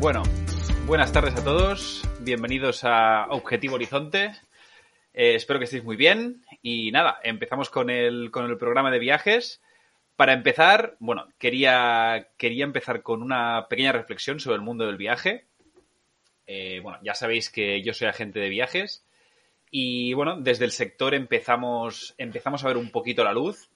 Bueno, buenas tardes a todos. Bienvenidos a Objetivo Horizonte. Eh, espero que estéis muy bien. Y nada, empezamos con el, con el programa de viajes. Para empezar, bueno, quería, quería empezar con una pequeña reflexión sobre el mundo del viaje. Eh, bueno, ya sabéis que yo soy agente de viajes. Y bueno, desde el sector empezamos, empezamos a ver un poquito la luz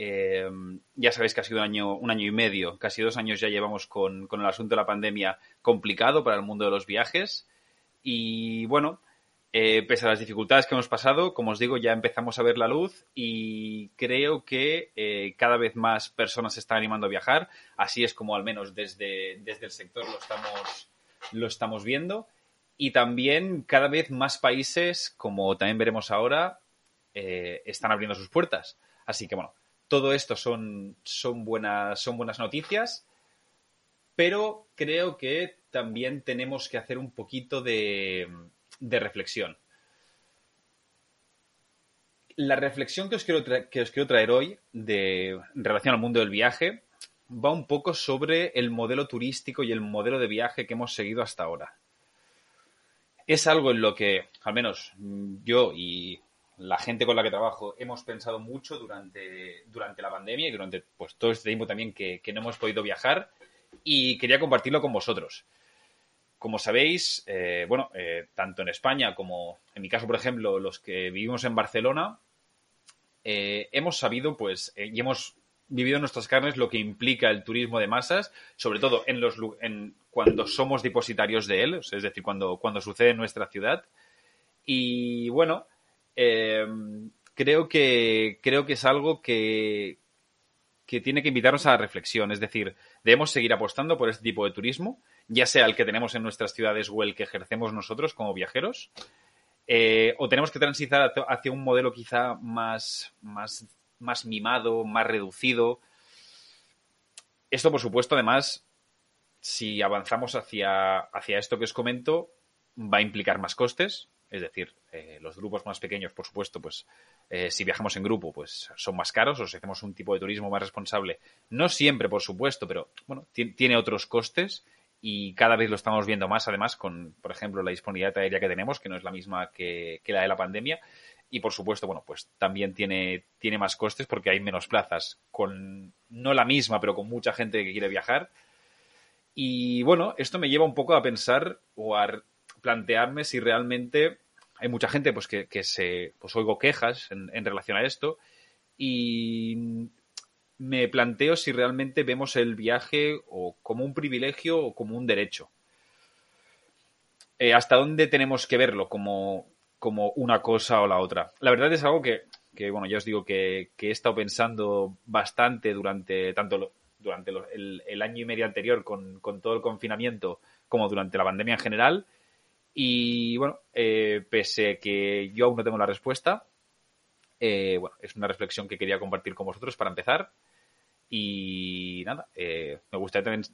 eh, ya sabéis que ha sido un año, un año y medio, casi dos años ya llevamos con, el asunto de la pandemia complicado para el mundo de los viajes. Y bueno, eh, pese a las dificultades que hemos pasado, como os digo, ya empezamos a ver la luz y creo que eh, cada vez más personas se están animando a viajar. Así es como al menos desde, el sector lo estamos, lo estamos viendo. Y también cada vez más países, como también veremos ahora, están abriendo sus puertas. Así que bueno, todo esto son, son, buenas, son buenas noticias, pero creo que también tenemos que hacer un poquito de, reflexión. La reflexión que os, quiero que os quiero traer hoy de, en relación al mundo del viaje va un poco sobre el modelo turístico y el modelo de viaje que hemos seguido hasta ahora. Es algo en lo que, al menos yo y la gente con la que trabajo hemos pensado mucho durante, durante la pandemia y durante pues, todo este tiempo también que, no hemos podido viajar y quería compartirlo con vosotros. Como sabéis, eh, bueno, eh, tanto en España como en mi caso, por ejemplo, los que vivimos en Barcelona, eh, hemos sabido pues y hemos vivido en nuestras carnes lo que implica el turismo de masas, sobre todo en los cuando somos depositarios de él, es decir, cuando, cuando sucede en nuestra ciudad. Y bueno, Em, creo, que, creo que es algo que, que tiene que invitarnos a la reflexión. Es decir, debemos seguir apostando por este tipo de turismo, ya sea el que tenemos en nuestras ciudades o el que ejercemos nosotros como viajeros. Eh, o tenemos que transitar hacia un modelo quizá más, más, más mimado, más reducido. Esto, por supuesto, además, si avanzamos hacia, hacia esto que os comento, va a implicar más costes, es decir, eh, los grupos más pequeños, por supuesto, pues eh, si viajamos en grupo, pues son más caros o si hacemos un tipo de turismo más responsable. No siempre, por supuesto, pero bueno, tiene otros costes y cada vez lo estamos viendo más, además, con, por ejemplo, la disponibilidad aérea que tenemos, que no es la misma que, la de la pandemia. Y por supuesto, bueno, pues también tiene, tiene más costes porque hay menos plazas, con no la misma, pero con mucha gente que quiere viajar. Y bueno, esto me lleva un poco a pensar o a plantearme si realmente hay mucha gente pues que, se pues oigo quejas en, relación a esto y me planteo si realmente vemos el viaje o como un privilegio o como un derecho. Eh, ¿Hasta dónde tenemos que verlo como, como una cosa o la otra? La verdad es algo que, bueno, ya os digo que, he estado pensando bastante durante tanto durante el, año y medio anterior con, con todo el confinamiento como durante la pandemia en general y bueno, eh, pese que yo aún no tengo la respuesta, eh, bueno, es una reflexión que quería compartir con vosotros para empezar. Y nada, eh, me gustaría también,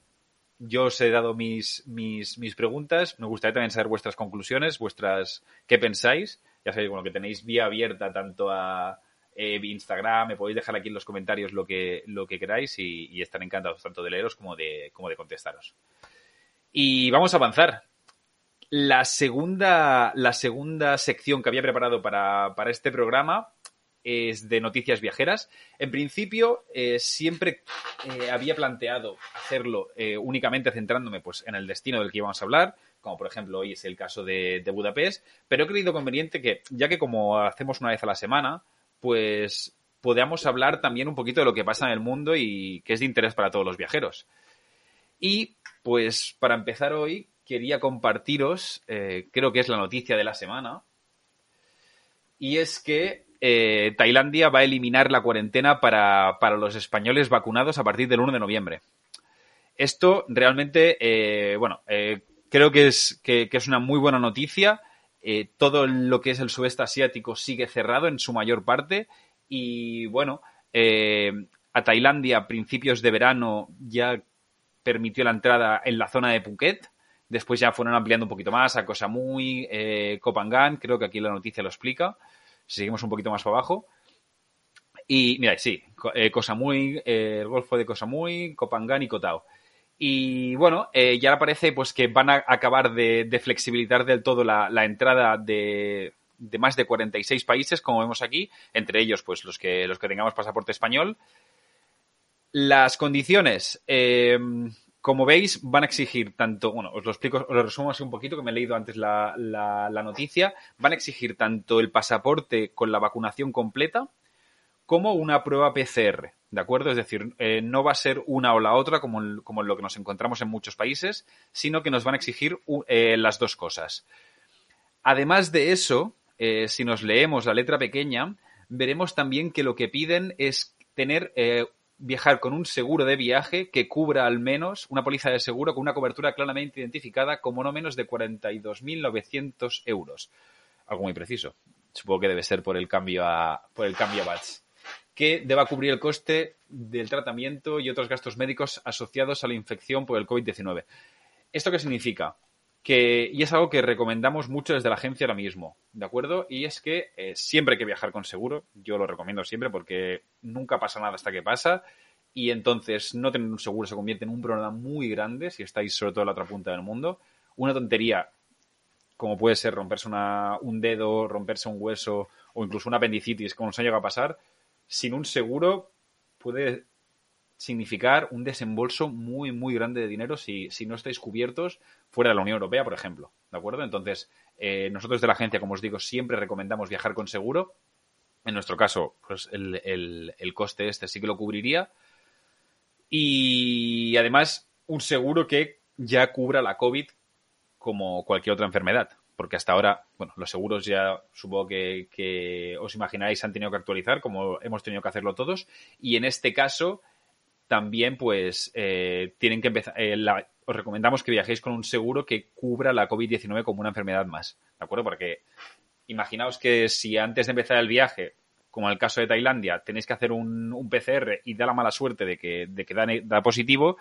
yo os he dado mis, mis, mis, preguntas, me gustaría también saber vuestras conclusiones, vuestras, qué pensáis. Ya sabéis, bueno, que tenéis vía abierta tanto a Instagram, me podéis dejar aquí en los comentarios lo que, lo que queráis y, y estaré encantados tanto de leeros como de, como de contestaros. Y vamos a avanzar. La segunda, la segunda sección que había preparado para, este programa es de noticias viajeras. En principio, eh, siempre eh, había planteado hacerlo eh, únicamente centrándome pues, en el destino del que íbamos a hablar, como por ejemplo hoy es el caso de, de, Budapest, pero he creído conveniente que, ya que como hacemos una vez a la semana, pues podamos hablar también un poquito de lo que pasa en el mundo y que es de interés para todos los viajeros. Y pues para empezar hoy, quería compartiros, eh, creo que es la noticia de la semana, y es que eh, Tailandia va a eliminar la cuarentena para, los españoles vacunados a partir del 1 de noviembre. Esto realmente, eh, bueno, creo que es, que, es una muy buena noticia. todo lo que es el sudeste asiático sigue cerrado en su mayor parte y, bueno, a Tailandia a principios de verano ya permitió la entrada en la zona de Phuket. Después ya fueron ampliando un poquito más a Koh Samui, eh, Kopangan, creo que aquí la noticia lo explica. Seguimos un poquito más para abajo. Y mira, sí, eh, Koh Samui, eh, el Golfo de Koh Samui, Kopangan y Kotao. Y bueno, eh, ya parece pues que van a acabar de, flexibilizar del todo la, entrada de, de, más de 46 países, como vemos aquí, entre ellos pues los que, los que tengamos pasaporte español. Las condiciones, como veis, van a exigir tanto, bueno, os lo explico, os lo resumo así un poquito, que me he leído antes la, noticia, van a exigir tanto el pasaporte con la vacunación completa como una prueba PCR, ¿de acuerdo? Es decir, eh, no va a ser una o la otra como, como lo que nos encontramos en muchos países, sino que nos van a exigir eh, las dos cosas. Además de eso, si nos leemos la letra pequeña, veremos también que lo que piden es tener viajar con un seguro de viaje que cubra al menos una póliza de seguro con una cobertura claramente identificada como no menos de 42.900 euros. Algo muy preciso. Supongo que debe ser por el cambio a, por el cambio a BATS. Que deba cubrir el coste del tratamiento y otros gastos médicos asociados a la infección por el COVID-19. ¿Esto qué significa? Que, y es algo que recomendamos mucho desde la agencia ahora mismo, ¿de acuerdo? Y es que eh, siempre hay que viajar con seguro, yo lo recomiendo siempre porque nunca pasa nada hasta que pasa y entonces no tener un seguro se convierte en un problema muy grande si estáis sobre todo en la otra punta del mundo. Una tontería como puede ser romperse un dedo, romperse un hueso o incluso una apendicitis, como nos ha llegado a pasar, sin un seguro puede significar un desembolso muy, muy grande de dinero si, si no estáis cubiertos fuera de la Unión Europea, por ejemplo. ¿De acuerdo? Entonces, eh, nosotros de la agencia, como os digo, siempre recomendamos viajar con seguro. En nuestro caso, pues el, el, coste este sí que lo cubriría. Y además, un seguro que ya cubra la COVID como cualquier otra enfermedad. Porque hasta ahora, bueno, los seguros ya supongo que, que os imagináis han tenido que actualizar, como hemos tenido que hacerlo todos. Y en este caso, también pues eh, tienen que empezar, eh, os recomendamos que viajéis con un seguro que cubra la COVID-19 como una enfermedad más, ¿de acuerdo? Porque imaginaos que si antes de empezar el viaje, como en el caso de Tailandia, tenéis que hacer un, PCR y da la mala suerte de que, de que da, positivo,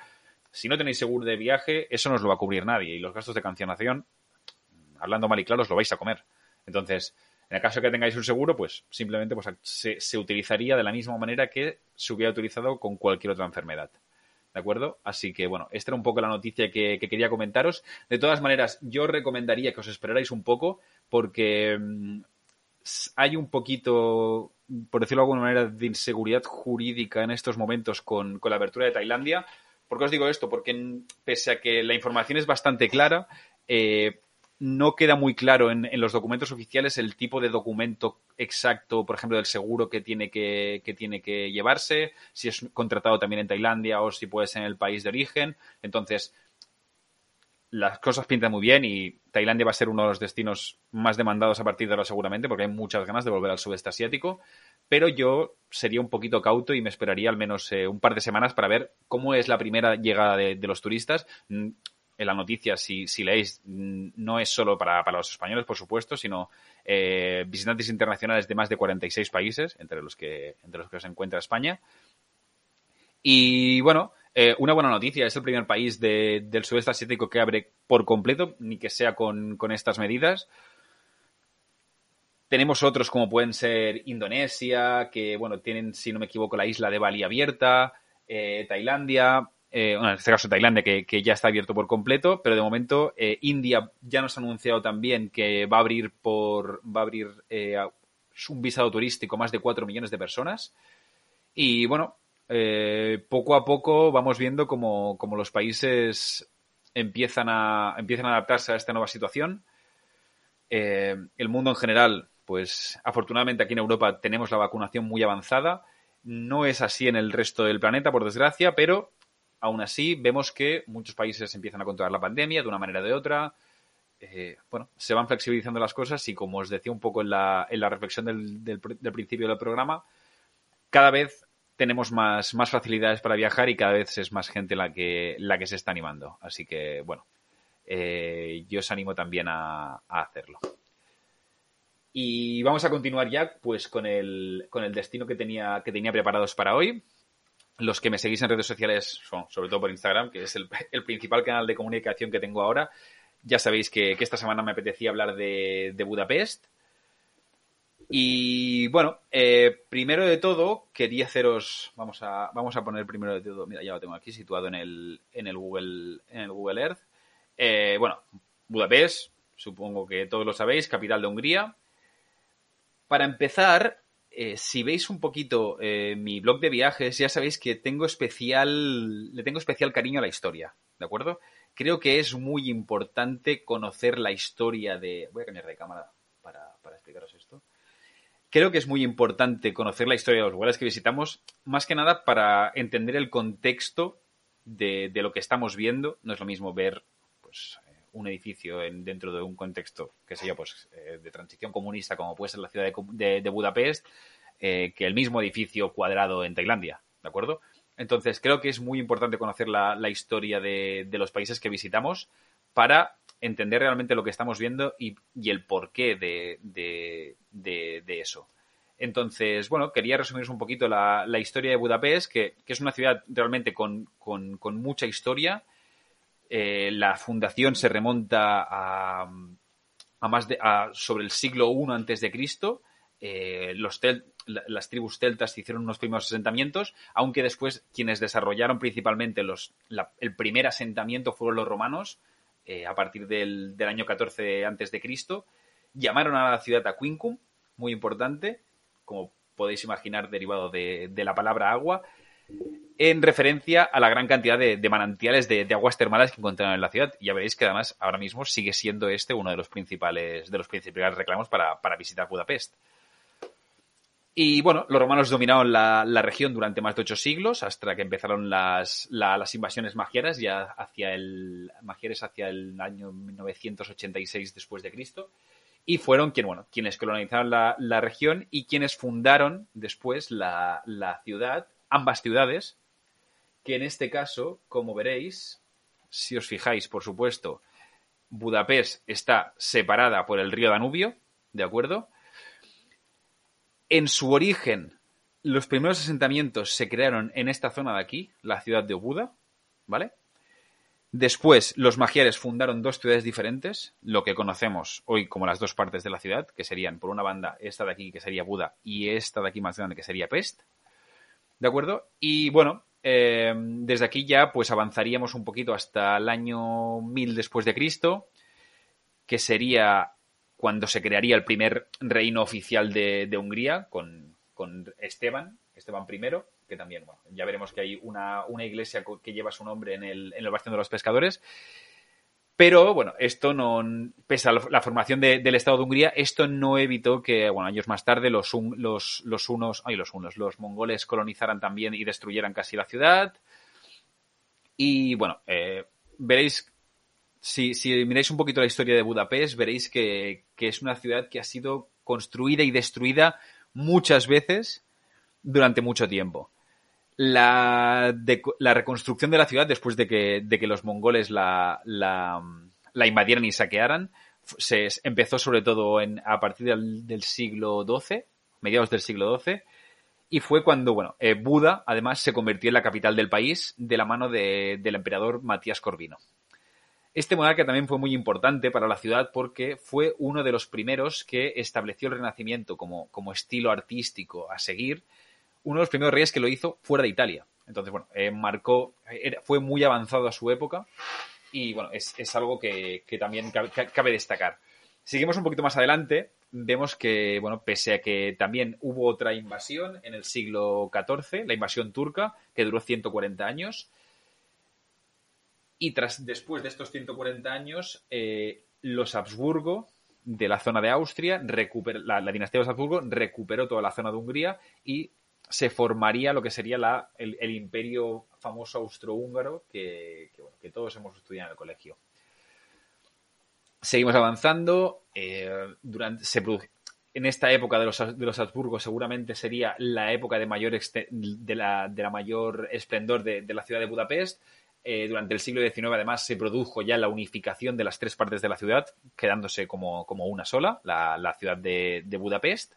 si no tenéis seguro de viaje, eso no os lo va a cubrir nadie y los gastos de cancelación, hablando mal y claro, os lo vais a comer. Entonces, en el caso de que tengáis un seguro, pues simplemente pues, se, utilizaría de la misma manera que se hubiera utilizado con cualquier otra enfermedad. ¿De acuerdo? Así que, bueno, esta era un poco la noticia que, quería comentaros. De todas maneras, yo recomendaría que os esperarais un poco porque mm, hay un poquito, por decirlo de alguna manera, de inseguridad jurídica en estos momentos con, con la apertura de Tailandia. ¿Por qué os digo esto? Porque pese a que la información es bastante clara, eh, no queda muy claro en, los documentos oficiales el tipo de documento exacto, por ejemplo, del seguro que tiene que, tiene que llevarse, si es contratado también en Tailandia o si puede ser en el país de origen. Entonces, las cosas pintan muy bien y Tailandia va a ser uno de los destinos más demandados a partir de ahora seguramente porque hay muchas ganas de volver al sudeste asiático. Pero yo sería un poquito cauto y me esperaría al menos eh, un par de semanas para ver cómo es la primera llegada de, de los turistas en la noticia, si, si leéis, mm, no es solo para, los españoles, por supuesto, sino eh, visitantes internacionales de más de 46 países, entre los que, entre los que se encuentra España. Y bueno, eh, una buena noticia, es el primer país del sudeste asiático que abre por completo, ni que sea con, estas medidas. Tenemos otros como pueden ser Indonesia, que bueno, tienen, si no me equivoco, la isla de Bali abierta, eh, Tailandia, eh, en este caso Tailandia, que, ya está abierto por completo, pero de momento eh, India ya nos ha anunciado también que va a abrir por va a abrir eh, un visado turístico más de 4 millones de personas. Y bueno, poco a poco vamos viendo como, los países empiezan a, empiezan a adaptarse a esta nueva situación. el mundo en general, pues afortunadamente aquí en Europa tenemos la vacunación muy avanzada. No es así en el resto del planeta, por desgracia, pero Aún así, vemos que muchos países empiezan a controlar la pandemia de una manera o de otra. eh, bueno, se van flexibilizando las cosas y como os decía un poco en la, en la reflexión del, del, principio del programa, cada vez tenemos más, más facilidades para viajar y cada vez es más gente la que, la que se está animando. Así que, bueno, eh, yo os animo también a, a, hacerlo. Y vamos a continuar ya pues con el, con el destino que tenía, que tenía preparados para hoy. Los que me seguís en redes sociales, son, sobre todo por Instagram, que es el, principal canal de comunicación que tengo ahora, ya sabéis que, esta semana me apetecía hablar de, de Budapest. Y bueno, eh, primero de todo, quería haceros. Vamos a, vamos a poner primero de todo. Mira, ya lo tengo aquí situado en el, en el, Google, en el Google Earth. Eh, bueno, Budapest, supongo que todos lo sabéis, capital de Hungría. Para empezar, eh, si veis un poquito eh, mi blog de viajes, ya sabéis que tengo especial, le tengo especial cariño a la historia, ¿de acuerdo? Creo que es muy importante conocer la historia de. Voy a cambiar de cámara para, para explicaros esto. Creo que es muy importante conocer la historia de los lugares que visitamos, más que nada para entender el contexto de, de lo que estamos viendo. No es lo mismo ver pues, un edificio en, dentro de un contexto que sería pues, eh, de transición comunista, como puede ser la ciudad de, de, Budapest, eh, que el mismo edificio cuadrado en Tailandia, ¿de acuerdo? Entonces, creo que es muy importante conocer la, historia de, los países que visitamos para entender realmente lo que estamos viendo y, el porqué de, de, eso. Entonces, bueno, quería resumiros un poquito la, historia de Budapest, que, es una ciudad realmente con mucha historia. Eh, la fundación se remonta a, más de a, sobre el siglo I antes de Cristo. Eh, las tribus celtas hicieron unos primeros asentamientos, aunque después quienes desarrollaron principalmente los, el primer asentamiento fueron los romanos, eh, a partir del, año 14 antes de Cristo. Llamaron a la ciudad Aquincum, muy importante, como podéis imaginar, derivado de, de la palabra agua, en referencia a la gran cantidad de, manantiales de, aguas termales que encontraron en la ciudad. Ya veréis que además ahora mismo sigue siendo este uno de los principales, de los principales reclamos para, para visitar Budapest. Y bueno, los romanos dominaron la, región durante más de ocho siglos, hasta que empezaron las, la, las invasiones magiaras, ya hacia el, magiares hacia el año 986 después de Cristo. Y fueron quienes colonizaron la, región y quienes fundaron después la ciudad, ambas ciudades, que en este caso, como veréis, si os fijáis, por supuesto, Budapest está separada por el río Danubio, ¿de acuerdo? En su origen, los primeros asentamientos se crearon en esta zona de aquí, la ciudad de Obuda, ¿vale? Después, los magiares fundaron dos ciudades diferentes, lo que conocemos hoy como las dos partes de la ciudad, que serían, por una banda, esta de aquí, que sería Buda, y esta de aquí más grande, que sería Pest. ¿De acuerdo? Y bueno, eh, desde aquí ya pues avanzaríamos un poquito hasta el año 1000 después de Cristo, que sería cuando se crearía el primer reino oficial de, Hungría con, con, Esteban, Esteban I, que también, bueno, ya veremos que hay una, una iglesia que lleva su nombre en el, en el Bastión de los Pescadores. Pero bueno, esto no, pese a la formación de, del Estado de Hungría, esto no evitó que, bueno, años más tarde los, los, los unos, los los mongoles colonizaran también y destruyeran casi la ciudad. Y bueno, eh, veréis si, miráis un poquito la historia de Budapest, veréis que, es una ciudad que ha sido construida y destruida muchas veces durante mucho tiempo. La, la reconstrucción de la ciudad después de que, de que los mongoles la, la, la, invadieran y saquearan se empezó sobre todo en, a partir del, del siglo XII, mediados del siglo XII, y fue cuando, bueno, eh, Buda además se convirtió en la capital del país de la mano de, del emperador Matías Corvino. Este monarca también fue muy importante para la ciudad porque fue uno de los primeros que estableció el Renacimiento como, como estilo artístico a seguir, uno de los primeros reyes que lo hizo fuera de Italia. Entonces, bueno, eh, marcó, fue muy avanzado a su época y, bueno, es, es algo que, que también cabe, cabe, destacar. Seguimos un poquito más adelante, vemos que, bueno, pese a que también hubo otra invasión en el siglo XIV, la invasión turca, que duró 140 años, y tras, después de estos 140 años, eh, los Habsburgo de la zona de Austria, recuper, la, la, dinastía de los Habsburgo recuperó toda la zona de Hungría y se formaría lo que sería la, el, imperio famoso austrohúngaro que, que, todos hemos estudiado en el colegio. seguimos avanzando. durante, se en esta época de los, de los Habsburgo seguramente sería la época de mayor, de la, de la mayor esplendor de, la ciudad de Budapest. Eh, durante el siglo XIX, además, se produjo ya la unificación de las tres partes de la ciudad, quedándose como, una sola, la, ciudad de, Budapest.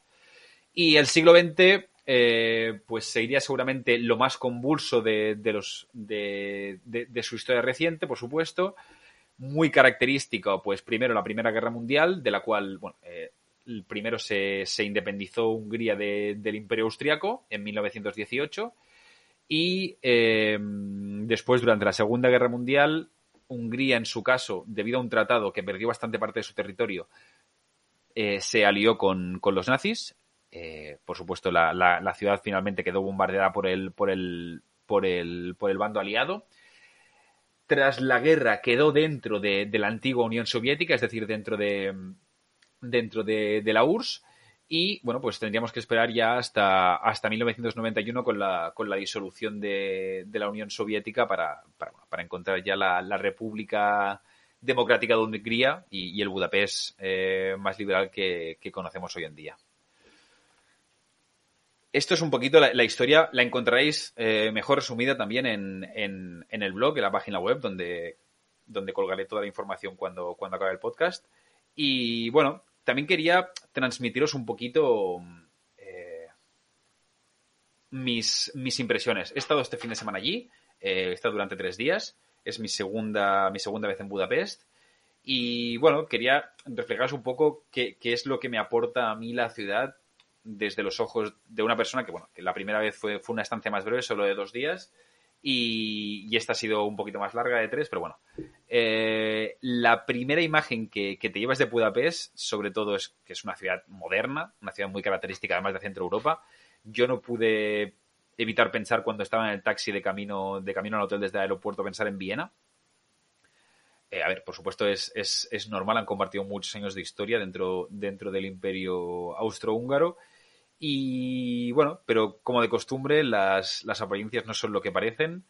Y el siglo XX, eh, pues sería seguramente lo más convulso de, los, de, su historia reciente, por supuesto. Muy característico, pues primero la Primera Guerra Mundial, de la cual, bueno, eh, primero se, independizó Hungría del Imperio Austriaco en 1918 y eh, después, durante la Segunda Guerra Mundial, Hungría, en su caso, debido a un tratado que perdió bastante parte de su territorio, se alió con, los nazis. Eh, por supuesto, la, ciudad finalmente quedó bombardeada por el, por el, por el, por el bando aliado. Tras la guerra quedó dentro de la antigua Unión Soviética, es decir, dentro de, dentro de, la URSS. Y bueno, pues tendríamos que esperar ya hasta, hasta 1991 con la, con la disolución de, la Unión Soviética para, para, encontrar ya la, República Democrática de Hungría y, el Budapest eh, más liberal que, conocemos hoy en día. Esto es un poquito la, historia, la encontraréis eh, mejor resumida también en, en, el blog, en la página web, donde, donde colgaré toda la información cuando, cuando acabe el podcast. Y bueno, también quería transmitiros un poquito eh, mis, mis, impresiones. He estado este fin de semana allí, eh, he estado durante tres días, es mi segunda, mi segunda vez en Budapest. Y bueno, quería reflejaros un poco qué, qué, es lo que me aporta a mí la ciudad desde los ojos de una persona que, bueno, que la primera vez fue, fue una estancia más breve, solo de dos días, y, esta ha sido un poquito más larga de tres, pero bueno. Eh, la primera imagen que, te llevas de Budapest, sobre todo, es que es una ciudad moderna, una ciudad muy característica además de Centro Europa. Yo no pude evitar pensar cuando estaba en el taxi de camino, de camino al hotel desde el aeropuerto, pensar en Viena. Eh, a ver, por supuesto es, es, normal, han compartido muchos años de historia dentro, dentro del imperio austrohúngaro y bueno, pero como de costumbre, las, apariencias no son lo que parecen.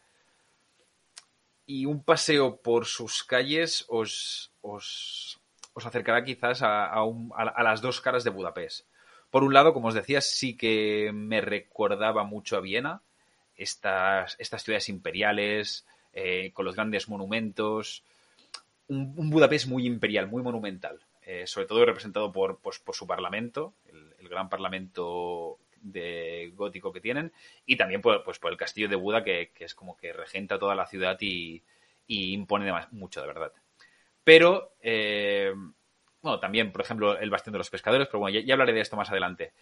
Y un paseo por sus calles os, os, acercará quizás a, a, las dos caras de Budapest. Por un lado, como os decía, sí que me recordaba mucho a Viena, estas, estas ciudades imperiales, eh, con los grandes monumentos. Un, Budapest muy imperial, muy monumental. Eh, sobre todo representado por, pues, por su parlamento, gran parlamento de gótico que tienen, y también por, pues, por el castillo de Buda, que, es como que regenta toda la ciudad y, impone mucho, de verdad. Pero, eh, bueno, también, por ejemplo, el bastión de los pescadores, pero bueno, ya, hablaré de esto más adelante.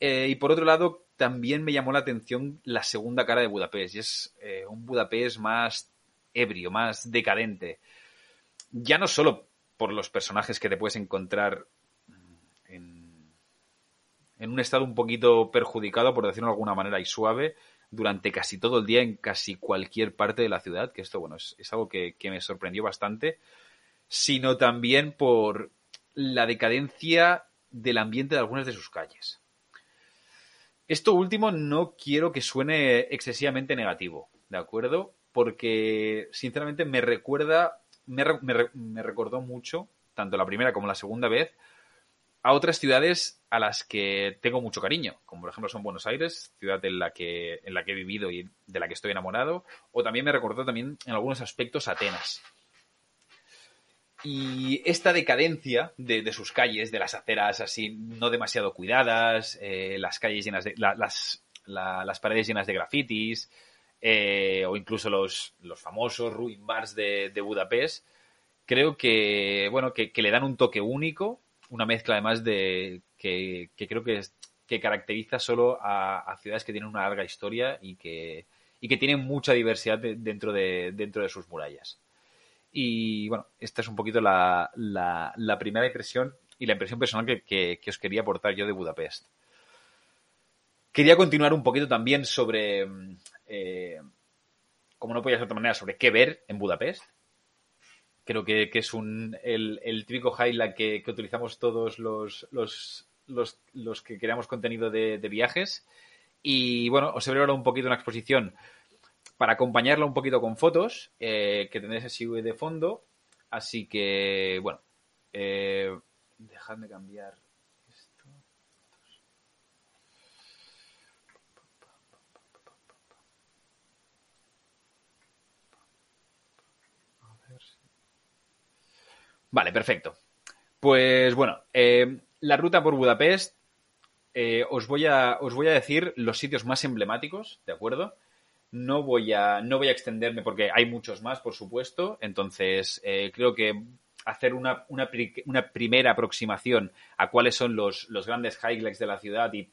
Eh, y por otro lado, también me llamó la atención la segunda cara de Budapest, y es un Budapest más ebrio, más decadente. Ya no solo por los personajes que te puedes encontrar en, un estado un poquito perjudicado, por decirlo de alguna manera, y suave, durante casi todo el día en casi cualquier parte de la ciudad, que esto, bueno, es, algo que, me sorprendió bastante, sino también por la decadencia del ambiente de algunas de sus calles. Esto último no quiero que suene excesivamente negativo, ¿de acuerdo? Porque, sinceramente, me recuerda me, recordó mucho, tanto la primera como la segunda vez, a otras ciudades a las que tengo mucho cariño, como por ejemplo son Buenos Aires, ciudad en la que, en la que he vivido y de la que estoy enamorado, o también me recordó también en algunos aspectos Atenas. Y esta decadencia de, sus calles, de las aceras así no demasiado cuidadas, eh, las calles llenas de. las, las paredes llenas de grafitis, eh, o incluso los, los famosos ruin bars de, Budapest, creo que, bueno, que, le dan un toque único, una mezcla además de que, creo que, que caracteriza solo a, ciudades que tienen una larga historia y que, y que tienen mucha diversidad dentro, de, dentro de sus murallas. Y bueno, esta es un poquito la, la, primera impresión y la impresión personal que, que, os quería aportar yo de Budapest. Quería continuar un poquito también sobre eh, como no podía ser de otra manera, sobre qué ver en Budapest. Creo que, es un, el, típico highlight que, que utilizamos todos los, los, los, que creamos contenido de, viajes. Y bueno, os he preparado un poquito una exposición para acompañarla un poquito con fotos eh, que tendréis así de fondo. Así que, bueno, Eh, dejadme cambiar esto. Vale, perfecto. Pues bueno, eh, la ruta por Budapest, eh, os, voy a, os voy a decir los sitios más emblemáticos, ¿de acuerdo? No voy a, no voy a extenderme porque hay muchos más, por supuesto. Entonces, eh, creo que hacer una, una, una, primera aproximación a cuáles son los, los grandes highlights de la ciudad y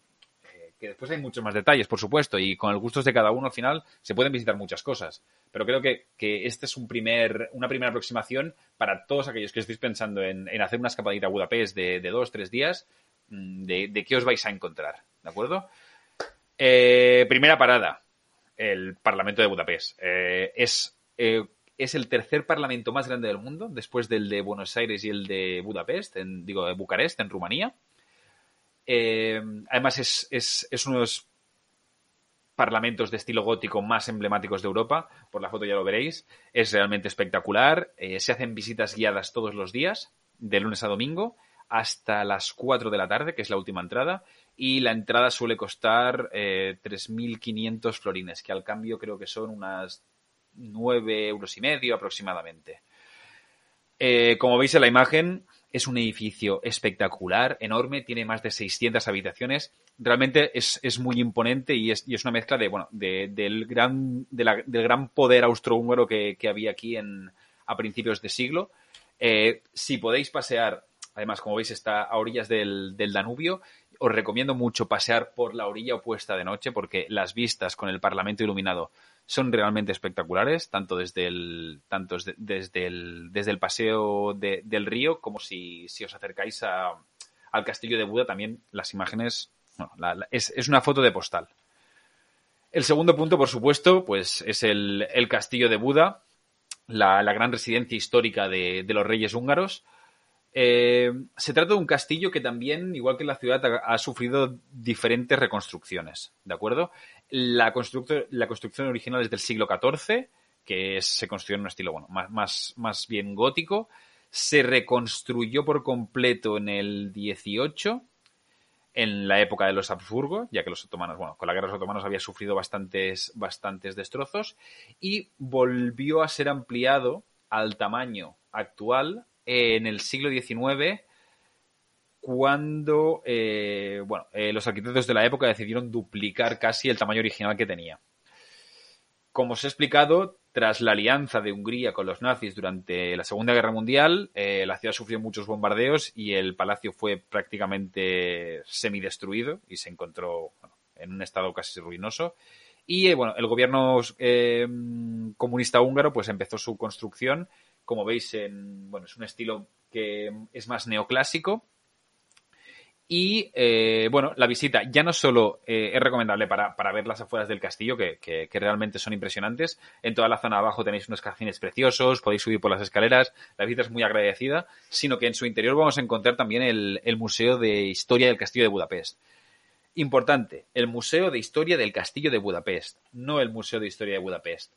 que después hay muchos más detalles, por supuesto, y con los gustos de cada uno al final se pueden visitar muchas cosas. Pero creo que, que este es un primer, una primera aproximación para todos aquellos que estéis pensando en, en hacer una escapadita a Budapest de, de dos, tres días, mm, de, de, qué os vais a encontrar, ¿de acuerdo? Eh, primera parada, el Parlamento de Budapest. Eh, es, eh, es el tercer parlamento más grande del mundo, después del de Buenos Aires y el de Budapest, en, digo, de Bucarest, en Rumanía. Eh, además, es, uno de los parlamentos de estilo gótico más emblemáticos de Europa. Por la foto ya lo veréis. Es realmente espectacular. Eh, se hacen visitas guiadas todos los días, de lunes a domingo, hasta las 4 de la tarde, que es la última entrada. Y la entrada suele costar eh, 3.500 florines, que al cambio creo que son unas 9 euros y medio aproximadamente. Eh, como veis en la imagen, es un edificio espectacular, enorme, tiene más de 600 habitaciones. Realmente es, es muy imponente y es, y es, una mezcla de, bueno, de, del, gran, del gran poder austrohúngaro que, que había aquí en, a principios de siglo. Eh, si podéis pasear, además, como veis, está a orillas del, del Danubio, os recomiendo mucho pasear por la orilla opuesta de noche porque las vistas con el Parlamento iluminado son realmente espectaculares, tanto desde el, tanto desde el, desde el paseo de, del río como si, si os acercáis al castillo de Buda, también las imágenes, bueno, es, es, una foto de postal. El segundo punto, por supuesto, pues es el, el castillo de Buda, la, la, gran residencia histórica de, de los reyes húngaros. Eh, se trata de un castillo que también, igual que la ciudad, ha, sufrido diferentes reconstrucciones, ¿de acuerdo? La, construcción, original es del siglo XIV, que se construyó en un estilo, bueno, más, bien gótico. Se reconstruyó por completo en el XVIII, en la época de los Habsburgo, ya que los otomanos, bueno, con la guerra de los otomanos había sufrido bastantes destrozos, y volvió a ser ampliado al tamaño actual en el siglo XIX, cuando eh, bueno, eh, los arquitectos de la época decidieron duplicar casi el tamaño original que tenía. Como os he explicado, tras la alianza de Hungría con los nazis durante la Segunda Guerra Mundial, eh, la ciudad sufrió muchos bombardeos y el palacio fue prácticamente semidestruido y se encontró en un estado casi ruinoso. Y eh, bueno, el gobierno eh, comunista húngaro pues empezó su construcción. Como veis, en, bueno, es un estilo que es más neoclásico, y eh, bueno, la visita ya no solo eh, es recomendable para, ver las afueras del castillo, que, realmente son impresionantes. En toda la zona abajo tenéis unos jardines preciosos, podéis subir por las escaleras, la visita es muy agradecida, sino que en su interior vamos a encontrar también el, el Museo de Historia del Castillo de Budapest. Importante, el Museo de Historia del Castillo de Budapest, no el Museo de Historia de Budapest.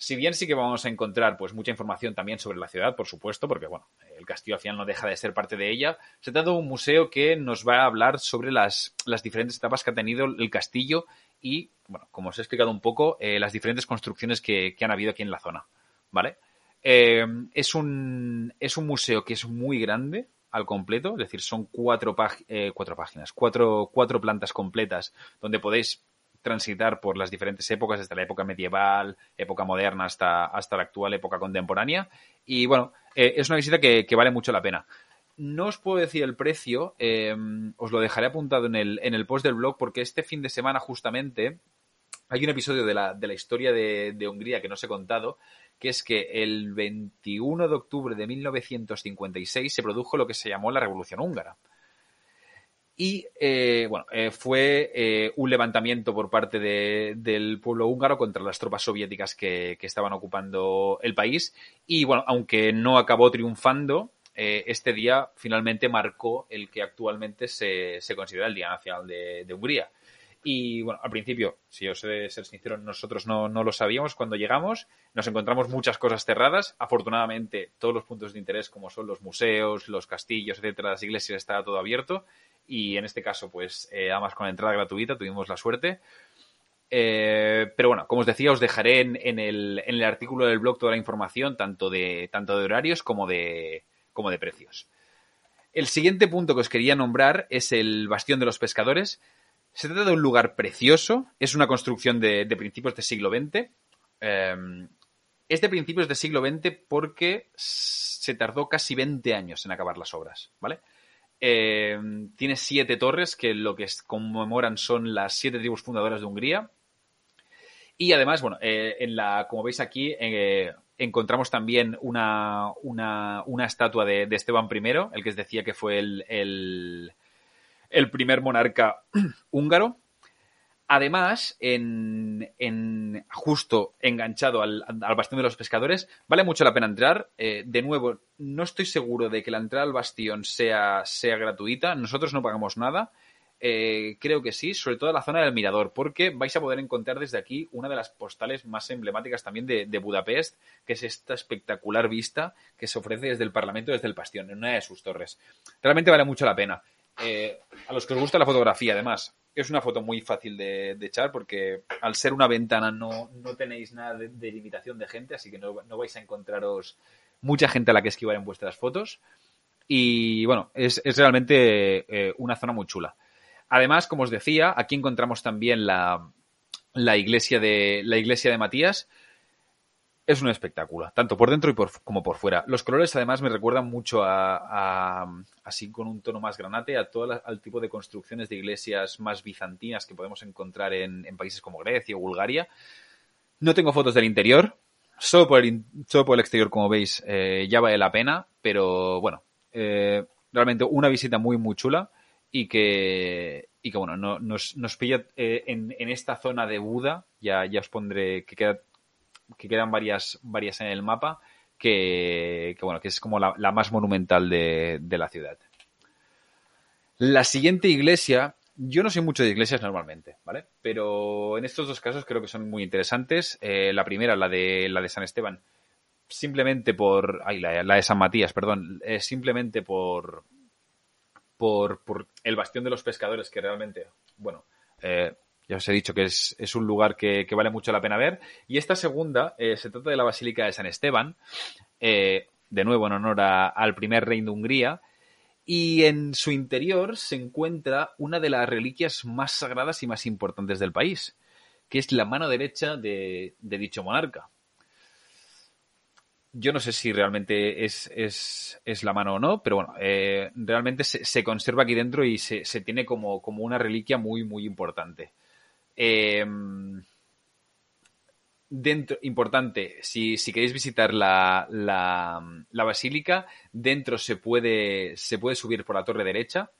Si bien sí que vamos a encontrar pues mucha información también sobre la ciudad, por supuesto, porque bueno, el castillo al final no deja de ser parte de ella, se trata de un museo que nos va a hablar sobre las, las diferentes etapas que ha tenido el castillo y, bueno, como os he explicado un poco, eh, las diferentes construcciones que, que, han habido aquí en la zona, ¿vale? Eh, es, un, es un museo que es muy grande, al completo, es decir, son cuatro, eh, cuatro páginas, cuatro, cuatro plantas completas donde podéis transitar por las diferentes épocas, desde la época medieval, época moderna, hasta, hasta la actual época contemporánea. Y bueno, eh, es una visita que, que, vale mucho la pena. No os puedo decir el precio, eh, os lo dejaré apuntado en el, en el post del blog, porque este fin de semana justamente hay un episodio de la, de la historia de, de Hungría que no os he contado, que es que el 21 de octubre de 1956 se produjo lo que se llamó la Revolución Húngara. Y eh, bueno, eh, fue eh, un levantamiento por parte de, del pueblo húngaro contra las tropas soviéticas que, estaban ocupando el país. Y bueno, aunque no acabó triunfando, este día finalmente marcó el que actualmente se, considera el Día Nacional de, Hungría. Y bueno, al principio, si os he ser sincero, nosotros no, no, lo sabíamos cuando llegamos. Nos encontramos muchas cosas cerradas. Afortunadamente, todos los puntos de interés, como son los museos, los castillos, etcétera, las iglesias, está todo abierto. Y en este caso, pues, eh, además con entrada gratuita, tuvimos la suerte. Eh, pero bueno, como os decía, os dejaré en, el, en, el, artículo del blog toda la información, tanto de, tanto de horarios como de, como de precios. El siguiente punto que os quería nombrar es el Bastión de los Pescadores. Se trata de un lugar precioso, es una construcción de, principios del siglo XX. Eh, es de principios del siglo XX porque se tardó casi 20 años en acabar las obras, ¿vale? Eh, tiene siete torres que lo que conmemoran son las siete tribus fundadoras de Hungría. Y además, bueno, eh, en la, como veis aquí, eh, encontramos también una, una, una estatua de, Esteban I, el que os decía que fue el, el primer monarca húngaro. Además, en, justo enganchado al, bastión de los pescadores, vale mucho la pena entrar. Eh, de nuevo, no estoy seguro de que la entrada al bastión sea, sea gratuita. Nosotros no pagamos nada. Eh, creo que sí, sobre todo la zona del mirador, porque vais a poder encontrar desde aquí una de las postales más emblemáticas también de, de Budapest, que es esta espectacular vista que se ofrece desde el Parlamento, desde el bastión, en una de sus torres. Realmente vale mucho la pena. Eh, a los que os gusta la fotografía, además, es una foto muy fácil de, echar porque al ser una ventana no, no tenéis nada de, de, limitación de gente, así que no, no, vais a encontraros mucha gente a la que esquivar en vuestras fotos. Y bueno, es, es realmente eh, una zona muy chula. Además, como os decía, aquí encontramos también la, la, iglesia, de, la iglesia de Matías. Es un espectáculo, tanto por dentro y por, como por fuera. Los colores, además, me recuerdan mucho a, así con un tono más granate, a todo al tipo de construcciones de iglesias más bizantinas que podemos encontrar en, países como Grecia o Bulgaria. No tengo fotos del interior, solo por el, solo por el exterior, como veis, eh, ya vale la pena, pero bueno, eh, realmente una visita muy, muy chula y que, y que bueno, no, nos, nos pilla eh, en, en, esta zona de Buda, ya, ya os pondré que, queda, que quedan varias, varias en el mapa, que, que bueno, que es como la, la más monumental de, de, la ciudad. La siguiente iglesia, yo no soy mucho de iglesias normalmente, ¿vale? Pero en estos dos casos creo que son muy interesantes. Eh, la primera, la de, la de San Esteban, simplemente por, ay, la, la de San Matías, perdón, eh, simplemente por, por, por, el bastión de los pescadores, que realmente, bueno, eh, ya os he dicho que es, un lugar que, vale mucho la pena ver. Y esta segunda eh, se trata de la Basílica de San Esteban, eh, de nuevo en honor al primer rey de Hungría. Y en su interior se encuentra una de las reliquias más sagradas y más importantes del país, que es la mano derecha de, dicho monarca yo no sé si realmente es, la mano o no, pero bueno, eh, realmente se, se, conserva aquí dentro y se, tiene como una reliquia muy, muy importante. Eh, dentro, importante, si, si queréis visitar la, la, la, basílica, dentro se puede, se puede subir por la torre derecha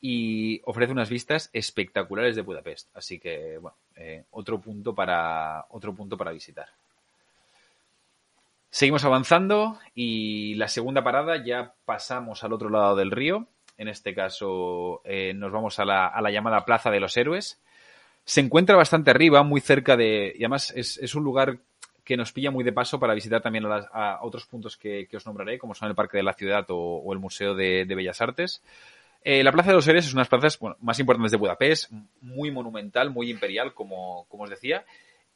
y ofrece unas vistas espectaculares de Budapest. Así que, bueno, eh, otro punto para, otro punto para visitar. Seguimos avanzando y la segunda parada ya pasamos al otro lado del río. En este caso eh, nos vamos a la, a la, llamada Plaza de los Héroes. Se encuentra bastante arriba, muy cerca de... Y además es, es un lugar que nos pilla muy de paso para visitar también a, las, a otros puntos que, que, os nombraré, como son el Parque de la Ciudad o, el Museo de, Bellas Artes. Eh, la Plaza de los Héroes es una de las plazas más importantes de Budapest, muy monumental, muy imperial, como, como os decía.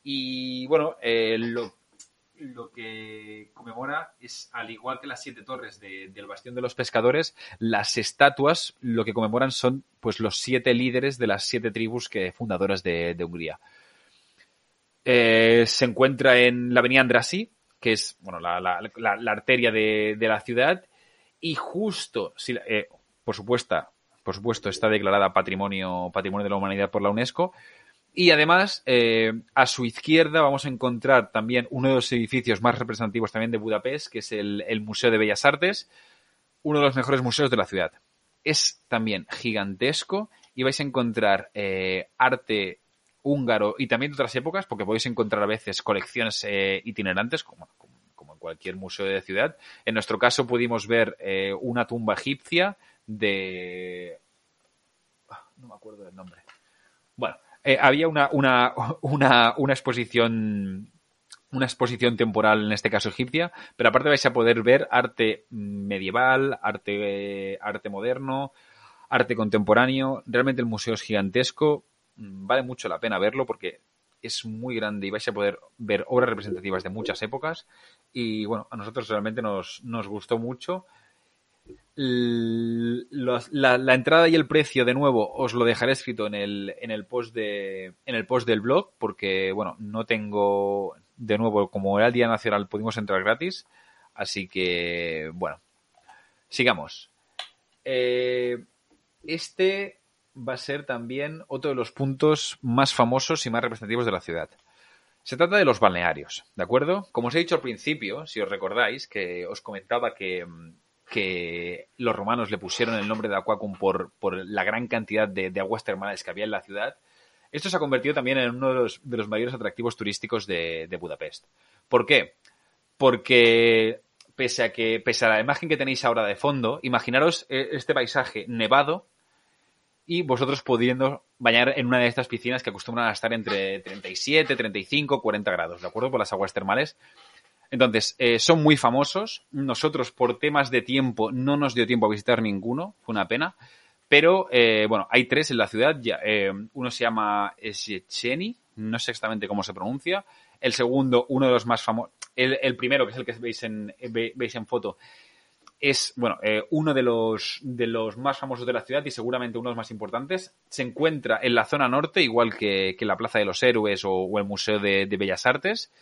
Y bueno, eh, lo lo que conmemora es, al igual que las siete torres de, del Bastión de los Pescadores, las estatuas lo que conmemoran son pues los siete líderes de las siete tribus que, fundadoras de, Hungría. Eh, se encuentra en la avenida Andrasí, que es bueno, la, arteria de, la ciudad, y justo, eh, por supuesto, por supuesto, está declarada patrimonio, patrimonio de la humanidad por la UNESCO, y además, eh, a su izquierda vamos a encontrar también uno de los edificios más representativos también de Budapest, que es el, Museo de Bellas Artes, uno de los mejores museos de la ciudad. Es también gigantesco y vais a encontrar eh, arte húngaro y también de otras épocas, porque podéis encontrar a veces colecciones eh, itinerantes, como, como, como, en cualquier museo de ciudad. En nuestro caso pudimos ver eh, una tumba egipcia de... Ah, no me acuerdo del nombre Bueno, eh, había una, una, una, una exposición una exposición temporal, en este caso egipcia, pero aparte vais a poder ver arte medieval, arte, arte moderno, arte contemporáneo. Realmente el museo es gigantesco, mm, vale mucho la pena verlo porque es muy grande y vais a poder ver obras representativas de muchas épocas. Y bueno, a nosotros realmente nos, nos gustó mucho. La, entrada y el precio, de nuevo, os lo dejaré escrito en el, en el post de, en el post del blog, porque bueno, no tengo, de nuevo, como era el Día Nacional, pudimos entrar gratis. Así que, bueno, sigamos. Eh, este va a ser también otro de los puntos más famosos y más representativos de la ciudad. Se trata de los balnearios, ¿de acuerdo? Como os he dicho al principio, si os recordáis, que os comentaba que, los romanos le pusieron el nombre de Aquacum por, la gran cantidad de, aguas termales que había en la ciudad, esto se ha convertido también en uno de los, mayores atractivos turísticos de, de, Budapest. ¿Por qué? Porque pese a que, pese a la imagen que tenéis ahora de fondo, imaginaros eh, este paisaje nevado y vosotros pudiendo bañar en una de estas piscinas que acostumbran a estar entre 37, 35, 40 grados, ¿de acuerdo? Por las aguas termales. Entonces, eh, son muy famosos. Nosotros, por temas de tiempo, no nos dio tiempo a visitar ninguno. Fue una pena. Pero, eh, bueno, hay tres en la ciudad. Ya, eh, uno se llama Széchenyi, no sé exactamente cómo se pronuncia. El segundo, uno de los más famosos. El, primero, que es el que veis en, veis en foto, es, bueno, eh, uno de los, de los más famosos de la ciudad y seguramente uno de los más importantes. Se encuentra en la zona norte, igual que, la Plaza de los Héroes o, el Museo de, Bellas Artes.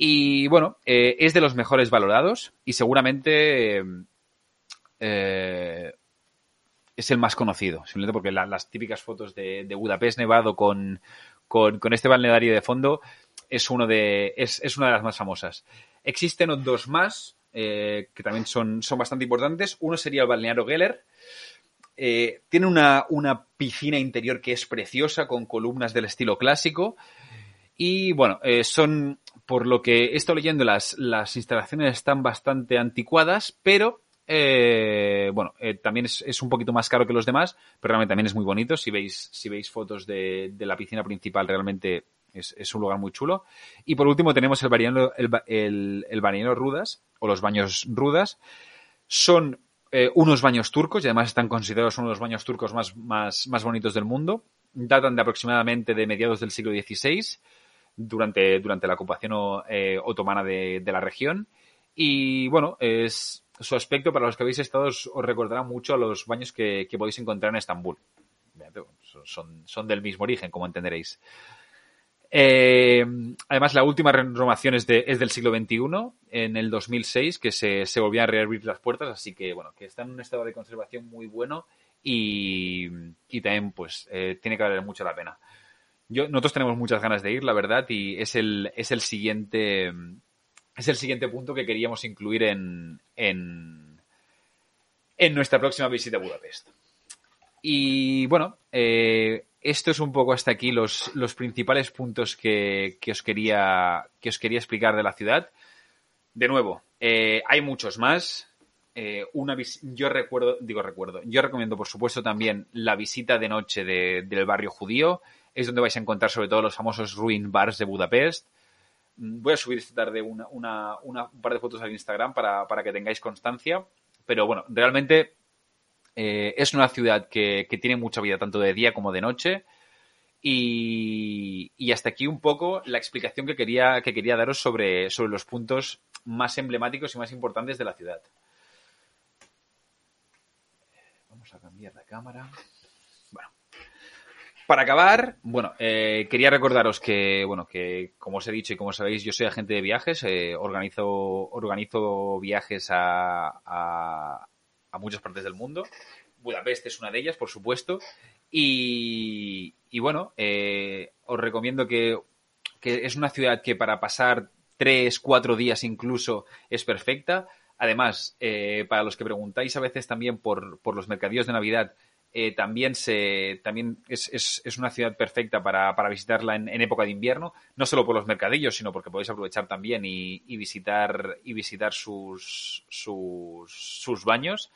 Y bueno, eh, es de los mejores valorados y seguramente eh, es el más conocido, simplemente porque las típicas fotos de, Budapest nevado con, con, este balneario de fondo es, uno de, es, es una de las más famosas. Existen dos más, eh, que también son, son bastante importantes. Uno sería el balneario Geller. Eh, tiene una, piscina interior que es preciosa, con columnas del estilo clásico. Y bueno, son, por lo que he estado leyendo, las, las instalaciones están bastante anticuadas, pero bueno, también es, un poquito más caro que los demás, pero realmente también es muy bonito. Si veis, si veis fotos de, de la piscina principal, realmente es, un lugar muy chulo. Y por último tenemos el bañero, el, el, Rudas, o los baños Rudas. Son eh, unos baños turcos y además están considerados uno de los baños turcos más, más, más bonitos del mundo. Datan de aproximadamente de mediados del siglo XVI, durante, durante la ocupación eh, otomana de, la región. Y bueno, es, su aspecto para los que habéis estado os, recordará mucho a los baños que, podéis encontrar en Estambul. Son, son del mismo origen, como entenderéis. Eh, además, la última renovación es, de, es del siglo XXI, en el 2006, que se, se volvían a reabrir las puertas, así que, bueno, que está en un estado de conservación muy bueno y, también, pues, eh, tiene que valer mucho la pena. Yo, nosotros tenemos muchas ganas de ir, la verdad, y es el, es el siguiente, es el siguiente punto que queríamos incluir en, en, en nuestra próxima visita a Budapest. Y bueno, eh, esto es un poco hasta aquí los, los principales puntos que, os quería, que os quería explicar de la ciudad. De nuevo, eh, hay muchos más. Eh, una yo recuerdo, digo recuerdo, yo recomiendo por supuesto también la visita de noche del barrio judío. Es donde vais a encontrar sobre todo los famosos ruin bars de Budapest. Mm, voy a subir esta tarde una, un par de fotos al Instagram para, que tengáis constancia. Pero bueno, realmente eh, es una ciudad que, tiene mucha vida tanto de día como de noche. Y, hasta aquí un poco la explicación que quería, que quería daros sobre los puntos más emblemáticos y más importantes de la ciudad. Vamos a cambiar la cámara. Para acabar, bueno, eh, quería recordaros que, bueno, que como os he dicho y como sabéis, yo soy agente de viajes, eh, organizo, organizo viajes a, a muchas partes del mundo. Budapest es una de ellas, por supuesto. Y, bueno, eh, os recomiendo que, es una ciudad que para pasar tres, cuatro días incluso es perfecta. Además, para los que preguntáis a veces también por, por los mercadillos de Navidad, eh, también se también es, es, una ciudad perfecta para, para visitarla en, época de invierno, no solo por los mercadillos, sino porque podéis aprovechar también y, visitar y visitar sus, sus, sus baños.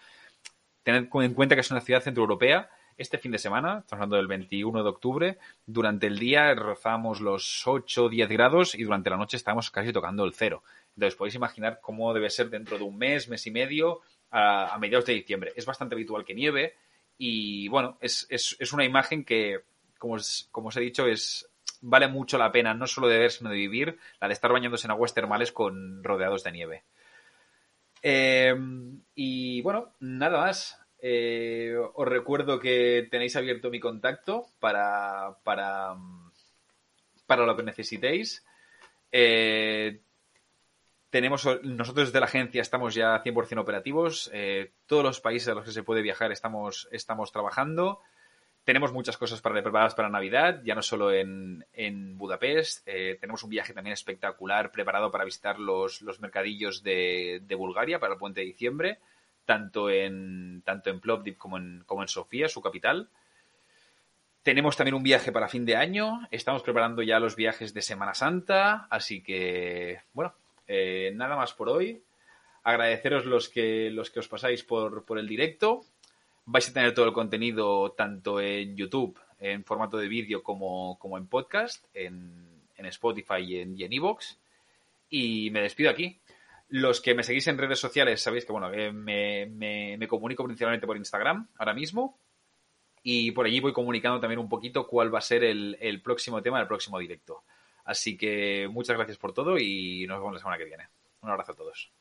Tened en cuenta que es una ciudad centroeuropea este fin de semana, estamos hablando del 21 de octubre, durante el día rozamos los 8 o 10 grados y durante la noche estamos casi tocando el cero. Entonces podéis imaginar cómo debe ser dentro de un mes, mes y medio, a, mediados de diciembre. Es bastante habitual que nieve y bueno, es, una imagen que, como como os he dicho, es vale mucho la pena, no solo de ver, sino de vivir, la de estar bañándose en aguas termales con rodeados de nieve. Eh, y bueno, nada más. Eh, os recuerdo que tenéis abierto mi contacto para, para, para lo que necesitéis. Eh, tenemos, nosotros desde la agencia estamos ya 100% operativos. todos los países a los que se puede viajar estamos, estamos trabajando. Tenemos muchas cosas para preparadas para Navidad, ya no solo en, Budapest. Eh, tenemos un viaje también espectacular preparado para visitar los, mercadillos de, Bulgaria para el puente de diciembre, tanto en, tanto en Plovdiv como en, como en Sofía, su capital. Tenemos también un viaje para fin de año. Estamos preparando ya los viajes de Semana Santa. Así que, bueno, eh, nada más por hoy. Agradeceros los que, los que os pasáis por, por el directo vais a tener todo el contenido tanto en YouTube, en formato de vídeo, como, en podcast, en, Spotify y en Evox. Y me despido aquí. Los que me seguís en redes sociales sabéis que bueno, me, me, comunico principalmente por Instagram ahora mismo. Y por allí voy comunicando también un poquito cuál va a ser el, el próximo tema del próximo directo. Así que muchas gracias por todo y nos vemos la semana que viene. Un abrazo a todos.